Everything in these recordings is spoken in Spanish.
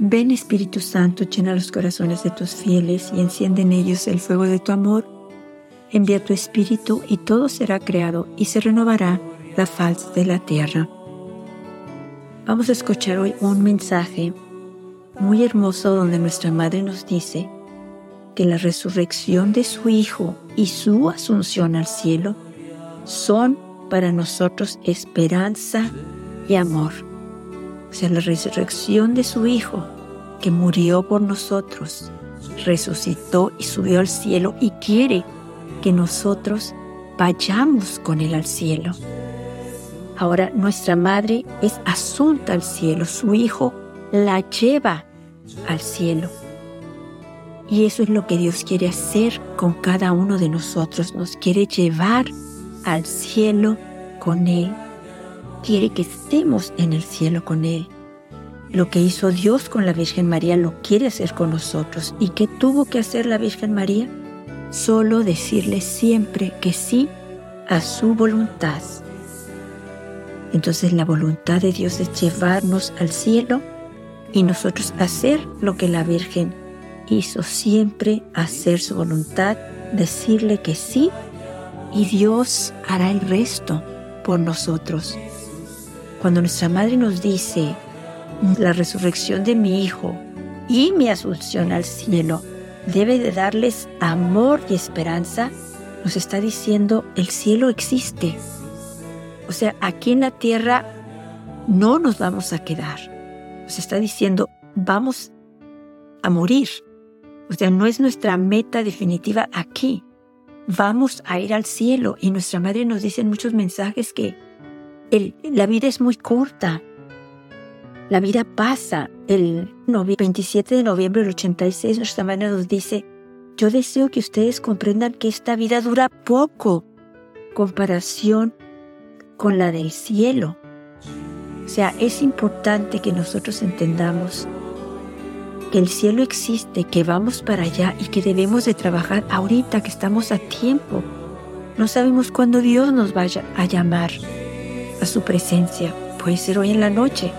Ven Espíritu Santo, llena los corazones de tus fieles y enciende en ellos el fuego de tu amor. Envía tu Espíritu y todo será creado y se renovará la faz de la tierra. Vamos a escuchar hoy un mensaje muy hermoso donde nuestra Madre nos dice que la resurrección de su Hijo y su asunción al cielo son para nosotros esperanza y amor. O sea, la resurrección de su Hijo, que murió por nosotros, resucitó y subió al cielo y quiere que nosotros vayamos con Él al cielo. Ahora nuestra madre es asunta al cielo, su Hijo la lleva al cielo. Y eso es lo que Dios quiere hacer con cada uno de nosotros. Nos quiere llevar al cielo con Él. Quiere que estemos en el cielo con Él. Lo que hizo Dios con la Virgen María lo quiere hacer con nosotros. ¿Y qué tuvo que hacer la Virgen María? Solo decirle siempre que sí a su voluntad. Entonces la voluntad de Dios es llevarnos al cielo y nosotros hacer lo que la Virgen hizo siempre, hacer su voluntad, decirle que sí y Dios hará el resto por nosotros. Cuando nuestra madre nos dice, la resurrección de mi hijo y mi asunción al cielo debe de darles amor y esperanza, nos está diciendo, el cielo existe. O sea, aquí en la tierra no nos vamos a quedar. Nos está diciendo, vamos a morir. O sea, no es nuestra meta definitiva aquí vamos a ir al cielo. Y nuestra madre nos dice en muchos mensajes que la vida es muy corta. La vida pasa. El 27 de noviembre del 86 nuestra madre nos dice, yo deseo que ustedes comprendan que esta vida dura poco comparación con la del cielo. O sea, es importante que nosotros entendamos que el cielo existe, que vamos para allá y que debemos de trabajar ahorita que estamos a tiempo. No sabemos cuándo Dios nos vaya a llamar a su presencia. Puede ser hoy en la noche,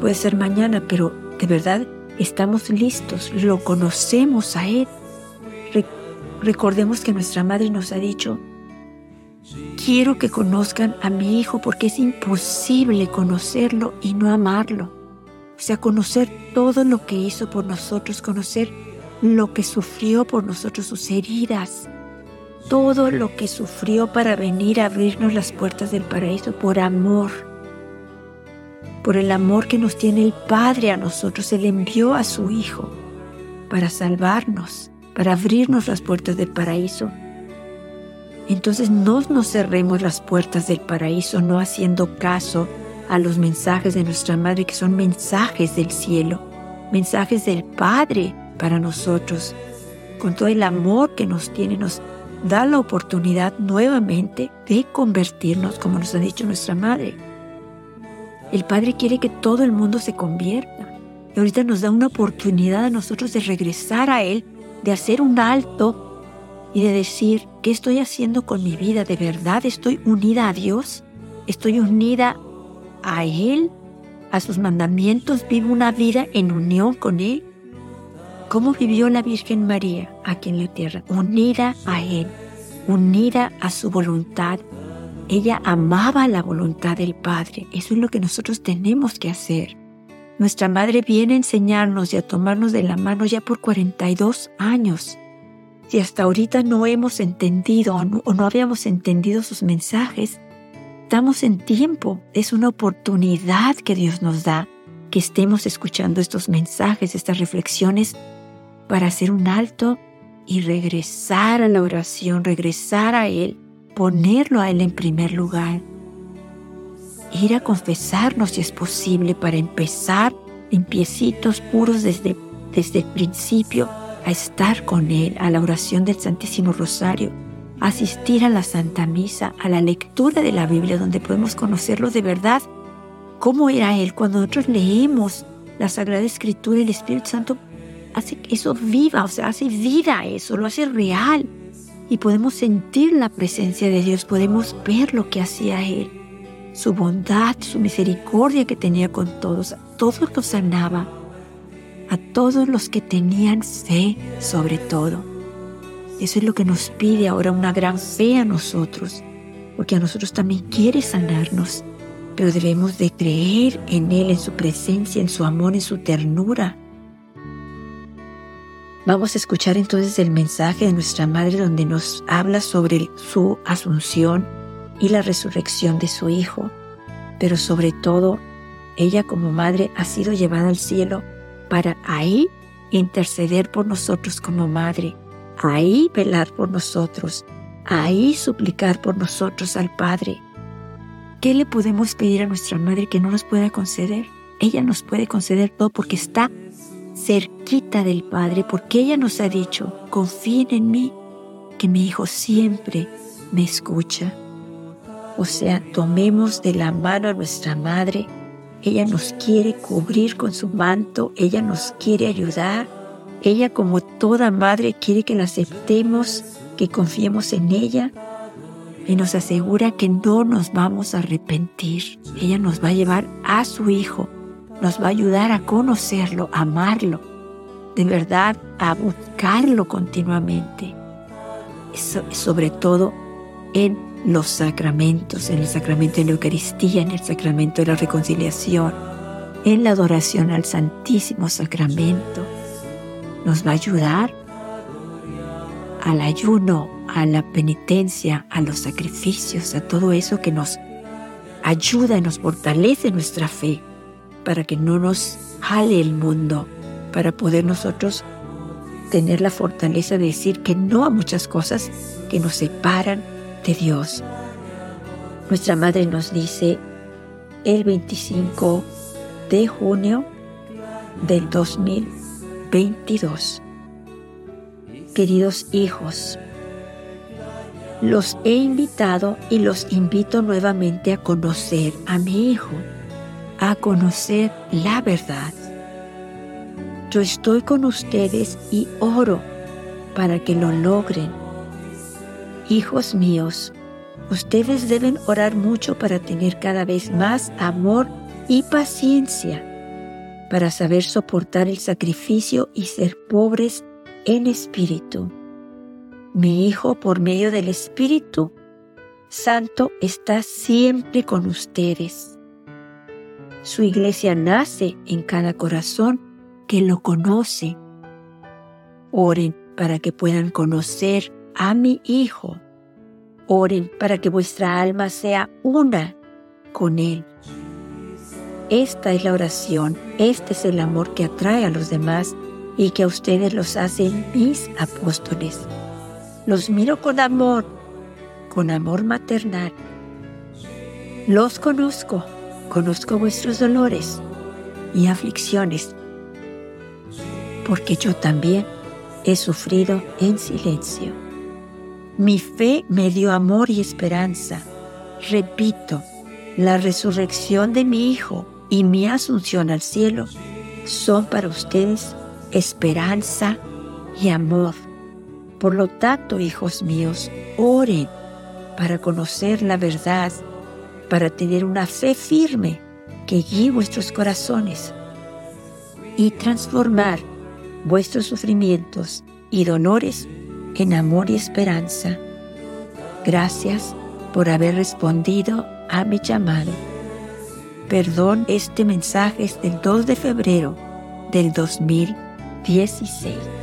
puede ser mañana, pero de verdad estamos listos, lo conocemos a Él. recordemos que nuestra madre nos ha dicho, quiero que conozcan a mi hijo porque es imposible conocerlo y no amarlo. O sea, conocer todo lo que hizo por nosotros, conocer lo que sufrió por nosotros, sus heridas, todo lo que sufrió para venir a abrirnos las puertas del paraíso por amor, por el amor que nos tiene el Padre a nosotros. Él envió a su Hijo para salvarnos, para abrirnos las puertas del paraíso. Entonces no nos cerremos las puertas del paraíso no haciendo caso a los mensajes de nuestra Madre, que son mensajes del cielo, mensajes del Padre para nosotros. Con todo el amor que nos tiene, nos da la oportunidad nuevamente de convertirnos, como nos ha dicho nuestra Madre. El Padre quiere que todo el mundo se convierta. Y ahorita nos da una oportunidad a nosotros de regresar a Él, de hacer un alto y de decir, ¿qué estoy haciendo con mi vida? ¿De verdad estoy unida a Dios? ¿Estoy unida a Él, a sus mandamientos, vive una vida en unión con Él. ¿Cómo vivió la Virgen María aquí en la tierra? Unida a Él, unida a su voluntad. Ella amaba la voluntad del Padre. Eso es lo que nosotros tenemos que hacer. Nuestra Madre viene a enseñarnos y a tomarnos de la mano ya por 42 años. Si hasta ahorita no hemos entendido o no, o no habíamos entendido sus mensajes, Estamos en tiempo, es una oportunidad que Dios nos da que estemos escuchando estos mensajes, estas reflexiones, para hacer un alto y regresar a la oración, regresar a Él, ponerlo a Él en primer lugar. Ir a confesarnos si es posible para empezar limpiecitos, puros desde, desde el principio, a estar con Él, a la oración del Santísimo Rosario asistir a la Santa Misa, a la lectura de la Biblia, donde podemos conocerlo de verdad, cómo era Él. Cuando nosotros leemos la Sagrada Escritura, el Espíritu Santo hace eso viva, o sea, hace vida eso, lo hace real. Y podemos sentir la presencia de Dios, podemos ver lo que hacía Él, su bondad, su misericordia que tenía con todos, todos los sanaba. a todos los que tenían fe sobre todo. Eso es lo que nos pide ahora una gran fe a nosotros, porque a nosotros también quiere sanarnos, pero debemos de creer en Él, en su presencia, en su amor, en su ternura. Vamos a escuchar entonces el mensaje de nuestra Madre donde nos habla sobre su asunción y la resurrección de su Hijo, pero sobre todo, ella como Madre ha sido llevada al cielo para ahí interceder por nosotros como Madre ahí velar por nosotros, ahí suplicar por nosotros al Padre. ¿Qué le podemos pedir a nuestra Madre que no nos pueda conceder? Ella nos puede conceder todo porque está cerquita del Padre, porque ella nos ha dicho, confíen en mí, que mi Hijo siempre me escucha. O sea, tomemos de la mano a nuestra Madre, ella nos quiere cubrir con su manto, ella nos quiere ayudar, ella como toda madre quiere que la aceptemos, que confiemos en ella y nos asegura que no nos vamos a arrepentir. Ella nos va a llevar a su Hijo, nos va a ayudar a conocerlo, a amarlo, de verdad a buscarlo continuamente. sobre todo en los sacramentos, en el sacramento de la Eucaristía, en el sacramento de la reconciliación, en la adoración al Santísimo Sacramento nos va a ayudar al ayuno, a la penitencia, a los sacrificios, a todo eso que nos ayuda y nos fortalece nuestra fe para que no nos jale el mundo, para poder nosotros tener la fortaleza de decir que no a muchas cosas que nos separan de Dios. Nuestra madre nos dice el 25 de junio del 2000 22. Queridos hijos, los he invitado y los invito nuevamente a conocer a mi Hijo, a conocer la verdad. Yo estoy con ustedes y oro para que lo logren. Hijos míos, ustedes deben orar mucho para tener cada vez más amor y paciencia para saber soportar el sacrificio y ser pobres en espíritu. Mi Hijo, por medio del Espíritu Santo, está siempre con ustedes. Su iglesia nace en cada corazón que lo conoce. Oren para que puedan conocer a mi Hijo. Oren para que vuestra alma sea una con Él. Esta es la oración, este es el amor que atrae a los demás y que a ustedes los hacen mis apóstoles. Los miro con amor, con amor maternal. Los conozco, conozco vuestros dolores y aflicciones, porque yo también he sufrido en silencio. Mi fe me dio amor y esperanza. Repito, la resurrección de mi Hijo y mi asunción al cielo son para ustedes esperanza y amor. Por lo tanto, hijos míos, oren para conocer la verdad, para tener una fe firme que guíe vuestros corazones y transformar vuestros sufrimientos y dolores en amor y esperanza. Gracias por haber respondido a mi llamado. Perdón, este mensaje es del 2 de febrero del 2016.